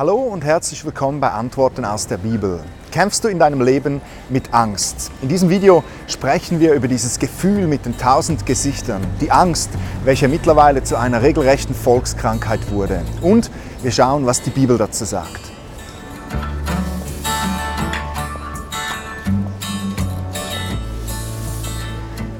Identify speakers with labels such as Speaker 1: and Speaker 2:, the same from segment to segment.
Speaker 1: Hallo und herzlich willkommen bei Antworten aus der Bibel. Kämpfst du in deinem Leben mit Angst? In diesem Video sprechen wir über dieses Gefühl mit den tausend Gesichtern, die Angst, welche mittlerweile zu einer regelrechten Volkskrankheit wurde. Und wir schauen, was die Bibel dazu sagt.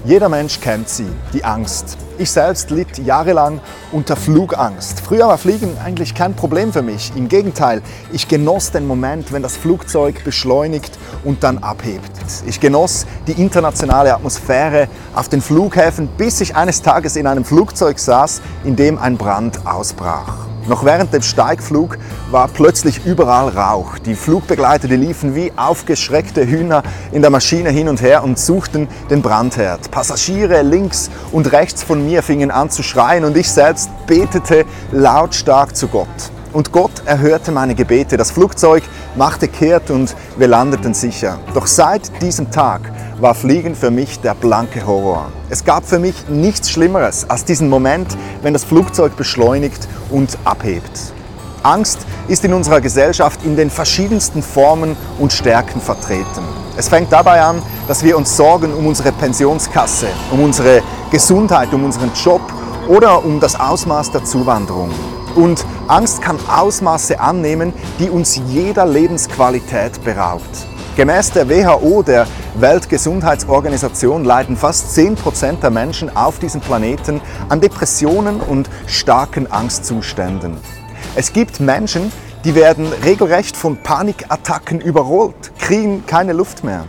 Speaker 1: Jeder Mensch kennt sie, die Angst. Ich selbst litt jahrelang unter Flugangst. Früher war Fliegen eigentlich kein Problem für mich. Im Gegenteil, ich genoss den Moment, wenn das Flugzeug beschleunigt und dann abhebt. Ich genoss die internationale Atmosphäre auf den Flughäfen, bis ich eines Tages in einem Flugzeug saß, in dem ein Brand ausbrach. Noch während dem Steigflug war plötzlich überall Rauch. Die Flugbegleiter die liefen wie aufgeschreckte Hühner in der Maschine hin und her und suchten den Brandherd. Passagiere links und rechts von mir fingen an zu schreien und ich selbst betete lautstark zu Gott. Und Gott erhörte meine Gebete. Das Flugzeug machte kehrt und wir landeten sicher. Doch seit diesem Tag war Fliegen für mich der blanke Horror. Es gab für mich nichts Schlimmeres als diesen Moment, wenn das Flugzeug beschleunigt und abhebt. Angst ist in unserer Gesellschaft in den verschiedensten Formen und Stärken vertreten. Es fängt dabei an, dass wir uns sorgen um unsere Pensionskasse, um unsere Gesundheit, um unseren Job oder um das Ausmaß der Zuwanderung. Und Angst kann Ausmaße annehmen, die uns jeder Lebensqualität beraubt. Gemäß der WHO, der Weltgesundheitsorganisation, leiden fast 10% der Menschen auf diesem Planeten an Depressionen und starken Angstzuständen. Es gibt Menschen, die werden regelrecht von Panikattacken überrollt, kriegen keine Luft mehr.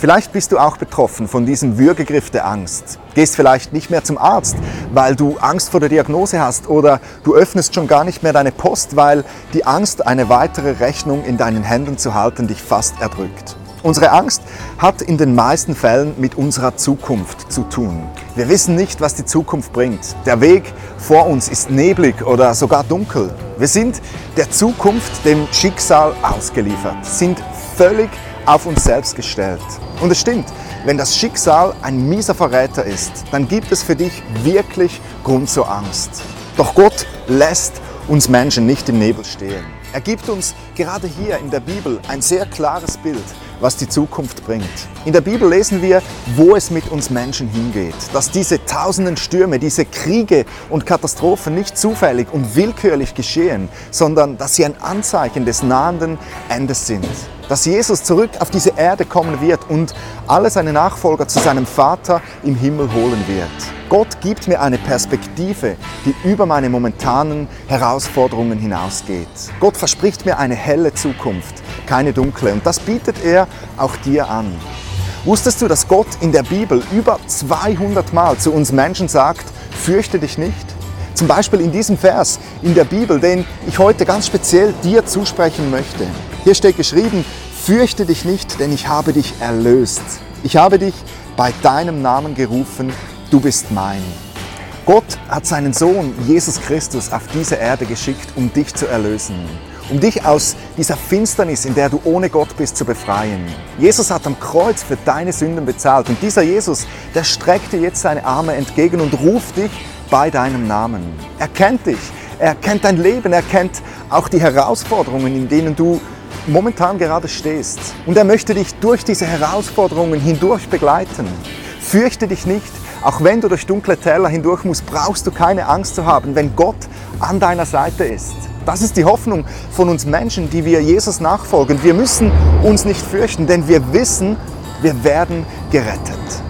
Speaker 1: Vielleicht bist du auch betroffen von diesem Würgegriff der Angst. Gehst vielleicht nicht mehr zum Arzt, weil du Angst vor der Diagnose hast oder du öffnest schon gar nicht mehr deine Post, weil die Angst, eine weitere Rechnung in deinen Händen zu halten, dich fast erdrückt. Unsere Angst hat in den meisten Fällen mit unserer Zukunft zu tun. Wir wissen nicht, was die Zukunft bringt. Der Weg vor uns ist neblig oder sogar dunkel. Wir sind der Zukunft, dem Schicksal ausgeliefert, sind völlig auf uns selbst gestellt. Und es stimmt, wenn das Schicksal ein mieser Verräter ist, dann gibt es für dich wirklich Grund zur Angst. Doch Gott lässt uns Menschen nicht im Nebel stehen. Er gibt uns gerade hier in der Bibel ein sehr klares Bild, was die Zukunft bringt. In der Bibel lesen wir, wo es mit uns Menschen hingeht, dass diese tausenden Stürme, diese Kriege und Katastrophen nicht zufällig und willkürlich geschehen, sondern dass sie ein Anzeichen des nahenden Endes sind dass Jesus zurück auf diese Erde kommen wird und alle seine Nachfolger zu seinem Vater im Himmel holen wird. Gott gibt mir eine Perspektive, die über meine momentanen Herausforderungen hinausgeht. Gott verspricht mir eine helle Zukunft, keine dunkle. Und das bietet er auch dir an. Wusstest du, dass Gott in der Bibel über 200 Mal zu uns Menschen sagt, fürchte dich nicht? Zum Beispiel in diesem Vers in der Bibel, den ich heute ganz speziell dir zusprechen möchte. Hier steht geschrieben, fürchte dich nicht, denn ich habe dich erlöst. Ich habe dich bei deinem Namen gerufen, du bist mein. Gott hat seinen Sohn Jesus Christus auf diese Erde geschickt, um dich zu erlösen, um dich aus dieser Finsternis, in der du ohne Gott bist, zu befreien. Jesus hat am Kreuz für deine Sünden bezahlt und dieser Jesus, der streckt dir jetzt seine Arme entgegen und ruft dich bei deinem Namen. Er kennt dich, er kennt dein Leben, er kennt auch die Herausforderungen, in denen du momentan gerade stehst. Und er möchte dich durch diese Herausforderungen hindurch begleiten. Fürchte dich nicht, auch wenn du durch dunkle Täler hindurch musst, brauchst du keine Angst zu haben, wenn Gott an deiner Seite ist. Das ist die Hoffnung von uns Menschen, die wir Jesus nachfolgen. Wir müssen uns nicht fürchten, denn wir wissen, wir werden gerettet.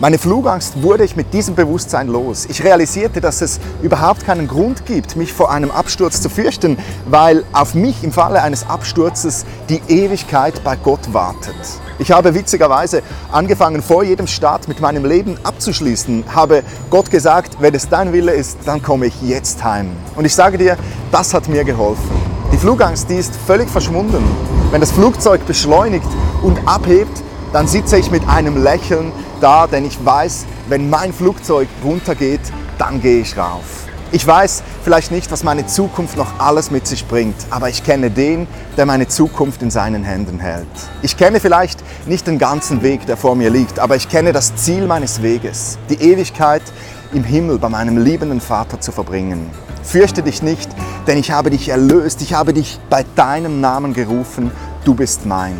Speaker 1: Meine Flugangst wurde ich mit diesem Bewusstsein los. Ich realisierte, dass es überhaupt keinen Grund gibt, mich vor einem Absturz zu fürchten, weil auf mich im Falle eines Absturzes die Ewigkeit bei Gott wartet. Ich habe witzigerweise angefangen, vor jedem Start mit meinem Leben abzuschließen, habe Gott gesagt, wenn es dein Wille ist, dann komme ich jetzt heim. Und ich sage dir, das hat mir geholfen. Die Flugangst, die ist völlig verschwunden. Wenn das Flugzeug beschleunigt und abhebt, dann sitze ich mit einem Lächeln da, denn ich weiß, wenn mein Flugzeug runtergeht, dann gehe ich rauf. Ich weiß vielleicht nicht, was meine Zukunft noch alles mit sich bringt, aber ich kenne den, der meine Zukunft in seinen Händen hält. Ich kenne vielleicht nicht den ganzen Weg, der vor mir liegt, aber ich kenne das Ziel meines Weges, die Ewigkeit im Himmel bei meinem liebenden Vater zu verbringen. fürchte dich nicht, denn ich habe dich erlöst, ich habe dich bei deinem Namen gerufen, du bist mein.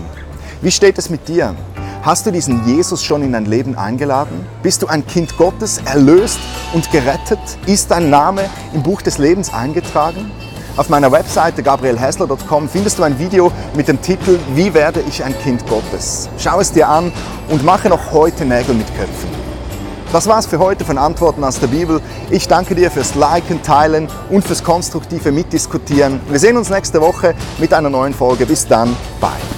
Speaker 1: Wie steht es mit dir? Hast du diesen Jesus schon in dein Leben eingeladen? Bist du ein Kind Gottes, erlöst und gerettet? Ist dein Name im Buch des Lebens eingetragen? Auf meiner Webseite gabrielhessler.com findest du ein Video mit dem Titel Wie werde ich ein Kind Gottes? Schau es dir an und mache noch heute Nägel mit Köpfen. Das war's für heute von Antworten aus der Bibel. Ich danke dir fürs Liken, Teilen und fürs konstruktive Mitdiskutieren. Wir sehen uns nächste Woche mit einer neuen Folge. Bis dann, bye.